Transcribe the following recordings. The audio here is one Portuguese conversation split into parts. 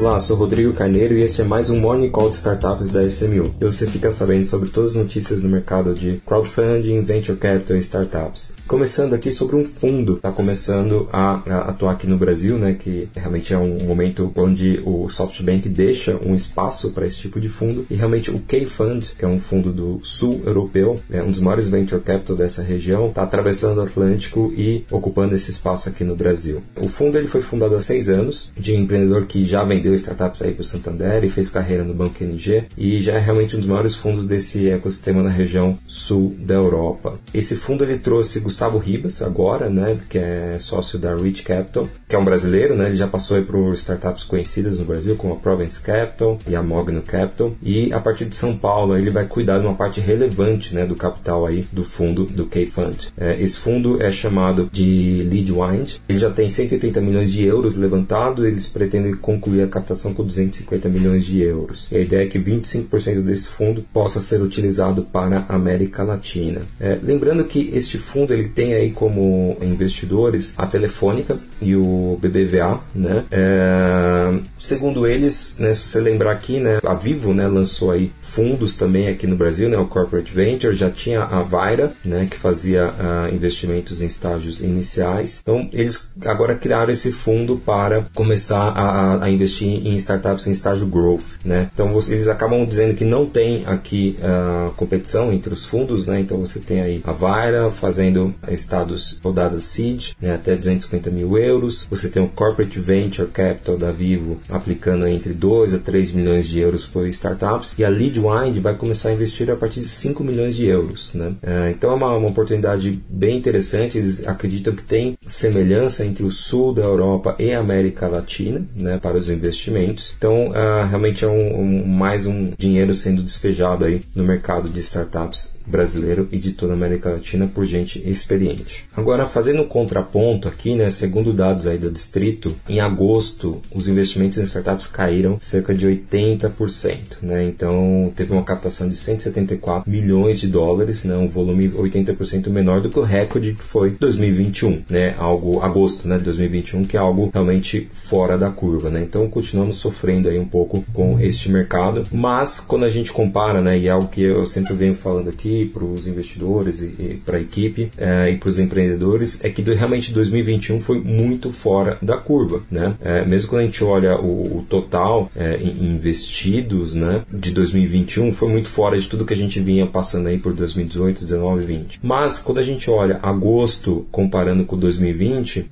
Olá, sou Rodrigo Carneiro e este é mais um Morning Call de Startups da SMU. E você fica sabendo sobre todas as notícias do mercado de crowdfunding, venture capital e startups. Começando aqui sobre um fundo, está começando a, a, atuar aqui no Brasil, né, que realmente é um momento onde o SoftBank deixa um espaço para esse tipo de fundo e realmente o K-Fund, que é um fundo do sul europeu, é um dos maiores venture capital dessa região, está atravessando o Atlântico e ocupando esse espaço aqui no Brasil. O fundo ele foi fundado há seis anos de um empreendedor que já vendeu vendeu startups aí para o Santander e fez carreira no Banco NG e já é realmente um dos maiores fundos desse ecossistema na região sul da Europa. Esse fundo ele trouxe Gustavo Ribas agora, né, que é sócio da Rich Capital, que é um brasileiro, né, ele já passou por startups conhecidas no Brasil como a Provence Capital e a Mogno Capital e a partir de São Paulo ele vai cuidar de uma parte relevante, né, do capital aí do fundo do K-Fund. É, esse fundo é chamado de Lead Wind, ele já tem 180 milhões de euros levantados, eles pretendem concluir a captação com 250 milhões de euros. E a ideia é que 25% desse fundo possa ser utilizado para a América Latina. É, lembrando que este fundo ele tem aí como investidores a Telefônica e o BBVA, né? É, segundo eles, né, se você lembrar aqui, né, a Vivo, né, lançou aí fundos também aqui no Brasil, né, o Corporate Venture, já tinha a Vaira, né, que fazia uh, investimentos em estágios iniciais. Então, eles agora criaram esse fundo para começar a, a investir em startups em estágio growth, né? Então, você, eles acabam dizendo que não tem aqui uh, competição entre os fundos, né? Então, você tem aí a Vaira fazendo estados rodadas seed, né, até 250 mil euros. Você tem o Corporate Venture Capital da Vivo aplicando entre 2 a 3 milhões de euros por startups e a Lead Rewind vai começar a investir a partir de 5 milhões de euros. Né? É, então é uma, uma oportunidade bem interessante. Eles acreditam que tem semelhança entre o sul da Europa e a América Latina né, para os investimentos. Então uh, realmente é um, um, mais um dinheiro sendo despejado aí no mercado de startups brasileiro e de toda a América Latina por gente experiente. Agora, fazendo um contraponto aqui, né, segundo dados aí do distrito, em agosto os investimentos em startups caíram cerca de 80%, né? Então, teve uma captação de 174 milhões de dólares, né, um volume 80% menor do que o recorde que foi 2021, né, algo agosto, né, de 2021, que é algo realmente fora da curva, né? Então, continuamos sofrendo aí um pouco com este mercado, mas quando a gente compara, né, e é algo que eu sempre venho falando aqui, para os investidores e, e para a equipe é, e para os empreendedores é que realmente 2021 foi muito fora da curva, né? É, mesmo quando a gente olha o, o total é, investidos, né, de 2021 foi muito fora de tudo que a gente vinha passando aí por 2018, 19 e 20. Mas quando a gente olha agosto comparando com 2020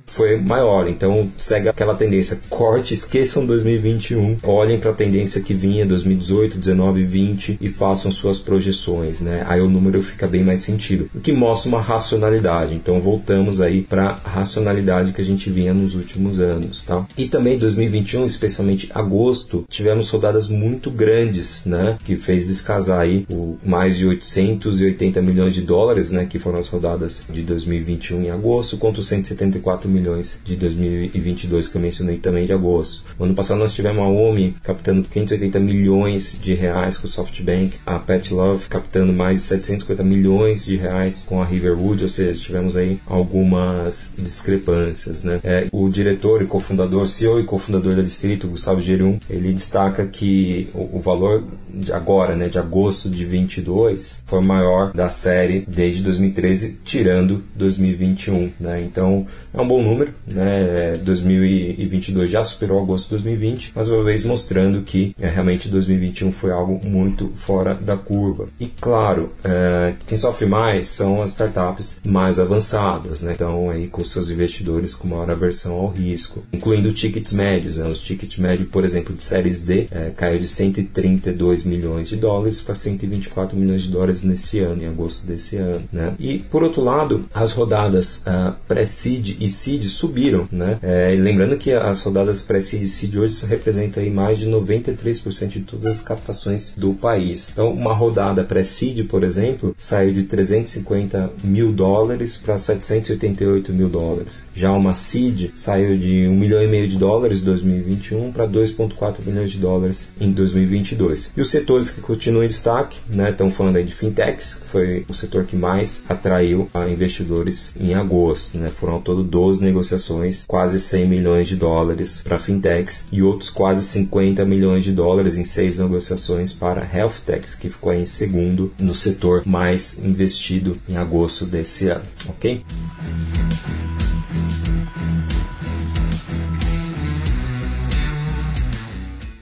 foi maior, então segue aquela tendência corte, esqueçam 2021, olhem para a tendência que vinha 2018, 19 e 20 e façam suas projeções, né? Aí o número fica bem mais sentido, o que mostra uma racionalidade. Então voltamos aí para a racionalidade que a gente vinha nos últimos anos, tá? E também 2021, especialmente agosto, tivemos rodadas muito grandes, né, que fez descasar aí o mais de 880 milhões de dólares, né, que foram as rodadas de 2021 em agosto, contra os 174 milhões de 2022 que eu mencionei também de agosto. No ano passado nós tivemos a OMI captando 580 milhões de reais com o SoftBank, a Pet Love captando mais de 700 750 milhões de reais com a Riverwood, ou seja, tivemos aí algumas discrepâncias. Né? É, o diretor e cofundador, CEO e cofundador da Distrito, Gustavo Gerum, ele destaca que o, o valor de agora, né, de agosto de 22, foi maior da série desde 2013, tirando 2021. Né? Então é um bom número. Né? 2022 já superou agosto de 2020, mais uma vez mostrando que é, realmente 2021 foi algo muito fora da curva. E claro, é, quem sofre mais são as startups mais avançadas, né? então aí com seus investidores com maior aversão ao risco, incluindo tickets médios. Né? Os tickets médios, por exemplo, de séries D, é, caiu de 132 milhões de dólares para 124 milhões de dólares nesse ano, em agosto desse ano. Né? E por outro lado, as rodadas uh, pré-seed e seed subiram. Né? É, lembrando que as rodadas pré-seed e seed hoje representam aí mais de 93% de todas as captações do país. Então, uma rodada pré-seed, por exemplo, saiu de 350 mil dólares para 788 mil dólares. Já uma seed saiu de 1 milhão e meio de dólares em 2021 para 2,4 milhões de dólares em 2022. E o Setores que continuam em destaque, né, estão falando aí de fintechs, que foi o setor que mais atraiu a investidores em agosto. Né, foram ao todo 12 negociações, quase 100 milhões de dólares para fintechs e outros quase 50 milhões de dólares em seis negociações para health techs, que ficou em segundo no setor mais investido em agosto desse ano. Ok?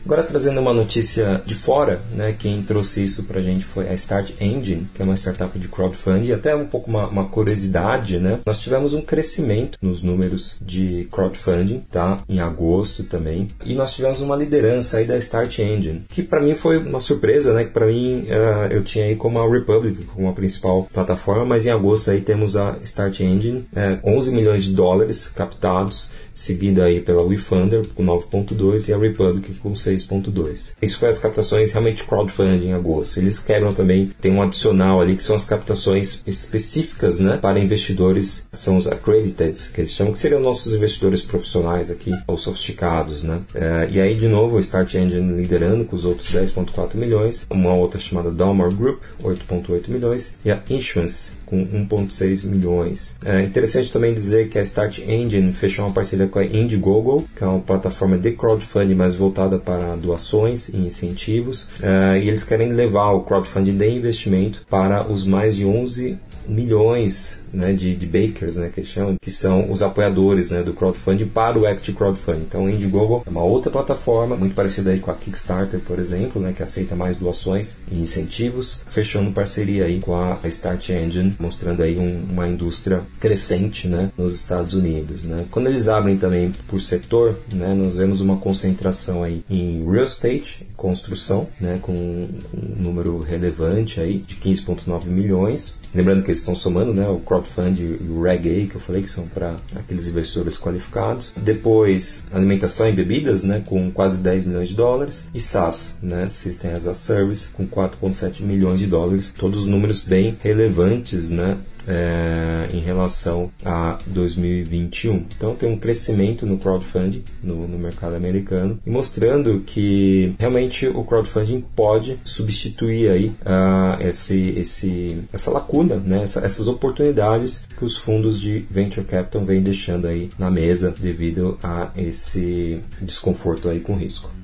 Agora trazendo uma notícia de fora, né, quem trouxe isso para a gente foi a Start Engine, que é uma startup de crowdfunding, até um pouco uma, uma, curiosidade, né? Nós tivemos um crescimento nos números de crowdfunding, tá? Em agosto também, e nós tivemos uma liderança aí da Start Engine, que para mim foi uma surpresa, né? Que para mim uh, eu tinha aí como a Republic como a principal plataforma, mas em agosto aí temos a Start Engine, é, 11 milhões de dólares captados seguida aí pela WeFunder com 9.2 e a Republic com 6.2. Isso foi as captações realmente crowdfunding em agosto. Eles quebram também, tem um adicional ali que são as captações específicas, né, para investidores, são os accredited, que eles chamam, que seriam nossos investidores profissionais aqui, ou sofisticados, né. É, e aí, de novo, o Start Engine liderando com os outros 10.4 milhões, uma outra chamada Dalmar Group, 8.8 milhões, e a Insurance com 1.6 milhões. É interessante também dizer que a Start Engine fechou uma parceria com a Indiegogo, que é uma plataforma de crowdfunding mais voltada para doações e incentivos, é, e eles querem levar o crowdfunding de investimento para os mais de 11 milhões né, de, de bakers, né, que chamam, que são os apoiadores né, do crowdfunding para o Act Crowdfunding. Então, o Indiegogo é uma outra plataforma, muito parecida aí com a Kickstarter, por exemplo, né, que aceita mais doações e incentivos, fechando parceria aí com a Start Engine, mostrando aí um, uma indústria crescente né, nos Estados Unidos. Né. Quando eles abrem também por setor, né, nós vemos uma concentração aí em real estate, construção, né, com um número relevante aí de 15,9 milhões. Lembrando que eles estão somando né, o crowdfunding e o Reg A, que eu falei que são para aqueles investidores qualificados. Depois, alimentação e bebidas, né, com quase 10 milhões de dólares. E SaaS, né, System as a Service, com 4,7 milhões de dólares. Todos números bem relevantes, né, é, em relação a 2021. Então tem um crescimento no crowdfunding no, no, mercado americano e mostrando que realmente o crowdfunding pode substituir aí uh, esse, esse, essa lacuna, né? Essa, essas oportunidades que os fundos de venture capital vêm deixando aí na mesa devido a esse desconforto aí com risco.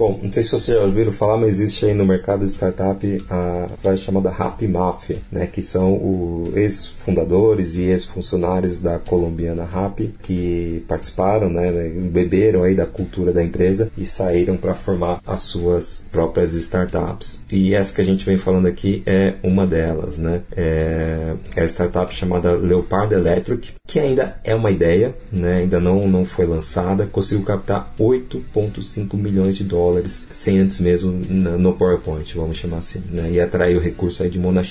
Bom, não sei se vocês já ouviram falar, mas existe aí no mercado de startup a frase chamada Happy Mafia, né, que são os ex-fundadores e ex-funcionários da colombiana Happy que participaram, né, beberam aí da cultura da empresa e saíram para formar as suas próprias startups. E essa que a gente vem falando aqui é uma delas, né? É, é a startup chamada Leopard Electric, que ainda é uma ideia, né? Ainda não não foi lançada, conseguiu captar 8.5 milhões de dólares dólares, sem antes mesmo no PowerPoint, vamos chamar assim, né? e atraiu recursos aí de Monax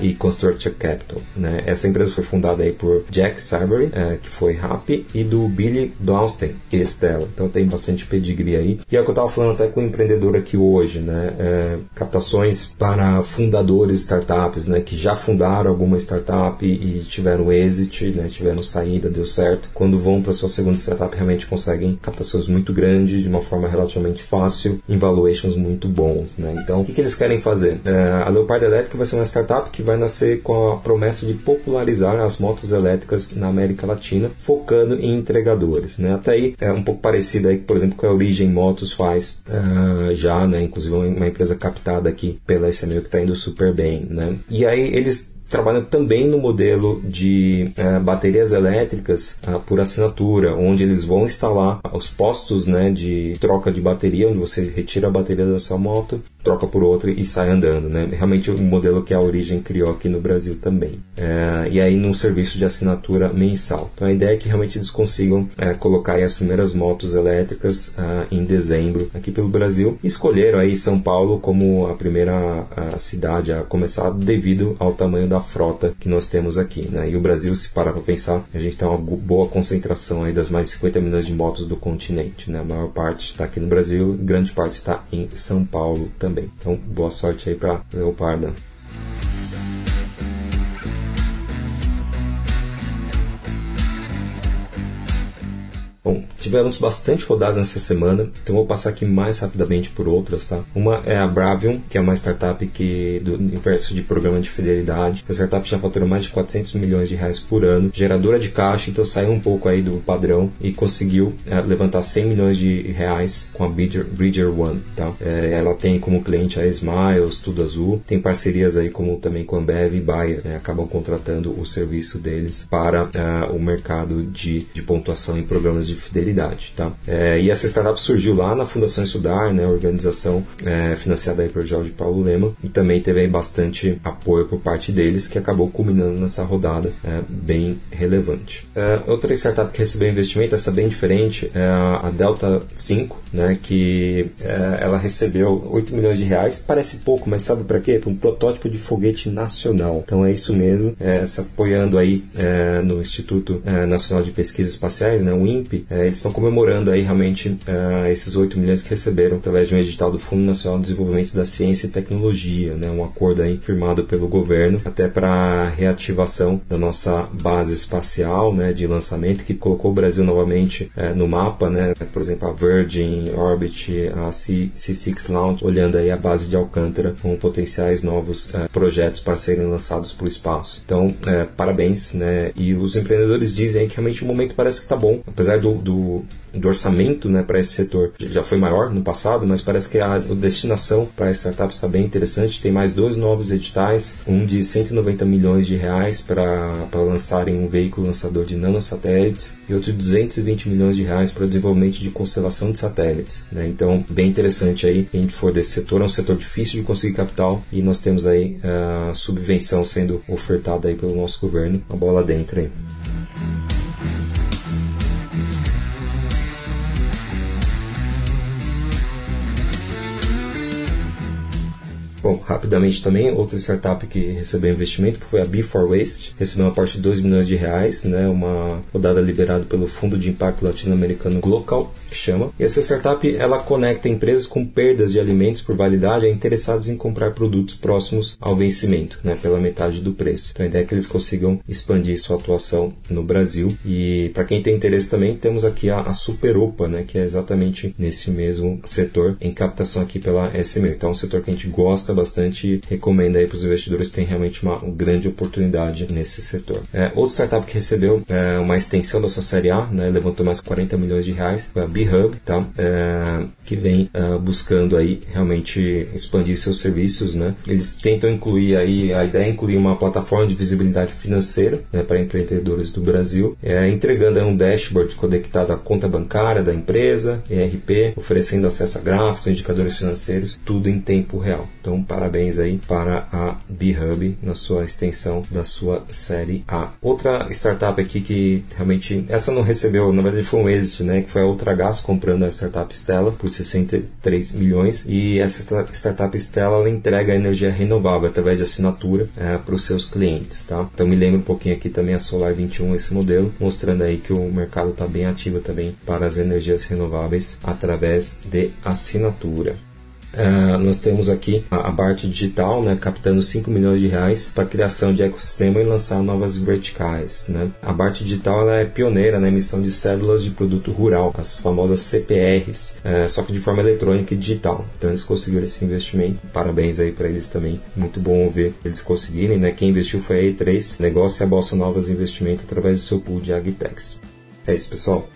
e Constructure Capital. Né? Essa empresa foi fundada aí por Jack Sarbury, é, que foi Happy, e do Billy Blaustein, ex-dela. Então tem bastante pedigree aí. E é o que eu estava falando até com o empreendedor aqui hoje, né? É, captações para fundadores startups, né? Que já fundaram alguma startup e tiveram exit, né? Tiveram saída, deu certo. Quando vão para sua segunda startup, realmente conseguem captações muito grandes de uma forma relativamente fácil fácil em valuations muito bons. Né? Então, o que, que eles querem fazer? É, a Leopard Elétrica vai ser uma startup que vai nascer com a promessa de popularizar as motos elétricas na América Latina, focando em entregadores. Né? Até aí é um pouco parecido aí, por exemplo, com a Origem Motos faz uh, já, né? inclusive uma empresa captada aqui pela SMU que está indo super bem. Né? E aí eles trabalham também no modelo de uh, baterias elétricas uh, por assinatura, onde eles vão instalar os postos né, de troca de bateria, onde você retira a bateria da sua moto troca por outra e sai andando, né? Realmente o um modelo que a Origem criou aqui no Brasil também. É, e aí num serviço de assinatura mensal. Então a ideia é que realmente eles consigam é, colocar as primeiras motos elétricas ah, em dezembro aqui pelo Brasil. Escolheram aí São Paulo como a primeira a cidade a começar devido ao tamanho da frota que nós temos aqui, né? E o Brasil, se parar para pensar, a gente tem uma boa concentração aí das mais de 50 milhões de motos do continente, né? A maior parte está aqui no Brasil, grande parte está em São Paulo também também. Então, boa sorte aí para Leoparda. Bom, tivemos bastante rodadas nessa semana, então vou passar aqui mais rapidamente por outras, tá? Uma é a Bravium, que é uma startup que do universo de programa de fidelidade. A startup já faturou mais de 400 milhões de reais por ano, geradora de caixa, então saiu um pouco aí do padrão e conseguiu é, levantar 100 milhões de reais com a Bridger, Bridger One, tá? É, ela tem como cliente a Smiles, Tudo Azul, tem parcerias aí como também com a Ambev e Bayer, né? acabam contratando o serviço deles para uh, o mercado de, de pontuação em programas de fidelidade, tá? É, e essa startup surgiu lá na Fundação Estudar, né? Organização é, financiada aí por Jorge Paulo Lema e também teve aí bastante apoio por parte deles que acabou culminando nessa rodada é, bem relevante. É, outra startup que recebeu investimento, essa bem diferente, é a Delta 5, né? Que é, ela recebeu 8 milhões de reais, parece pouco, mas sabe para quê? Para um protótipo de foguete nacional. Então é isso mesmo, é, se apoiando aí é, no Instituto Nacional de Pesquisas Espaciais, né, o INPE, é, eles estão comemorando aí realmente é, esses 8 milhões que receberam através de um edital do Fundo Nacional de Desenvolvimento da Ciência e Tecnologia, né, um acordo aí firmado pelo governo até para reativação da nossa base espacial, né, de lançamento que colocou o Brasil novamente é, no mapa, né, por exemplo a Virgin Orbit, a C, C6 Launch, olhando aí a base de Alcântara com potenciais novos é, projetos para serem lançados para o espaço. Então, é, parabéns, né? E os empreendedores dizem que realmente o momento parece que está bom, apesar do, do do orçamento né, para esse setor já foi maior no passado, mas parece que a, destinação para startups está bem interessante. Tem mais dois novos editais, um de 190 milhões de reais para lançarem um veículo lançador de nanosatélites e outro de 220 milhões de reais para o desenvolvimento de constelação de satélites. Né? Então, bem interessante aí, quem for desse setor, é um setor difícil de conseguir capital e nós temos aí a uh, subvenção sendo ofertada aí pelo nosso governo, a bola dentro aí. Rapidamente também, outra startup que recebeu investimento foi a Before Waste, recebeu uma parte de 2 milhões de reais, né, uma rodada liberada pelo Fundo de Impacto Latino-Americano Glocal, que chama. E essa startup, ela conecta empresas com perdas de alimentos por validade a interessados em comprar produtos próximos ao vencimento, né, pela metade do preço. Então a ideia é que eles consigam expandir sua atuação no Brasil. E para quem tem interesse também, temos aqui a, a Superopa, né, que é exatamente nesse mesmo setor, em captação aqui pela SME. Então é um setor que a gente gosta gosta bastante recomenda aí para os investidores que tem realmente uma grande oportunidade nesse setor. É, outra startup que recebeu é, uma extensão da sua série A, né, levantou mais 40 milhões de reais, a B-Hub, tá? É, que vem é, buscando aí realmente expandir seus serviços, né? Eles tentam incluir aí, a ideia é incluir uma plataforma de visibilidade financeira né, para empreendedores do Brasil, é, entregando um dashboard conectado à conta bancária da empresa, ERP, oferecendo acesso a gráficos, indicadores financeiros, tudo em tempo real. Então, parabéns aí para a B-Hub na sua extensão da sua série A. Outra startup aqui que realmente essa não recebeu, na verdade foi um êxito, né? Que foi a Ultragás comprando a startup Stella por 63 milhões e essa startup Stella ela entrega energia renovável através de assinatura é, para os seus clientes, tá? Então me lembra um pouquinho aqui também a Solar 21 esse modelo, mostrando aí que o mercado está bem ativo também para as energias renováveis através de assinatura. Uh, nós temos aqui a, a Bart Digital, né, captando 5 milhões de reais para criação de ecossistema e lançar novas verticais. Né. A Bart Digital é pioneira na emissão de cédulas de produto rural, as famosas CPRs, uh, só que de forma eletrônica e digital. Então eles conseguiram esse investimento. Parabéns aí para eles também. Muito bom ver eles conseguirem. Né. Quem investiu foi a E3, negócio a Bolsa Novas Investimento através do seu pool de Agtex. É isso, pessoal.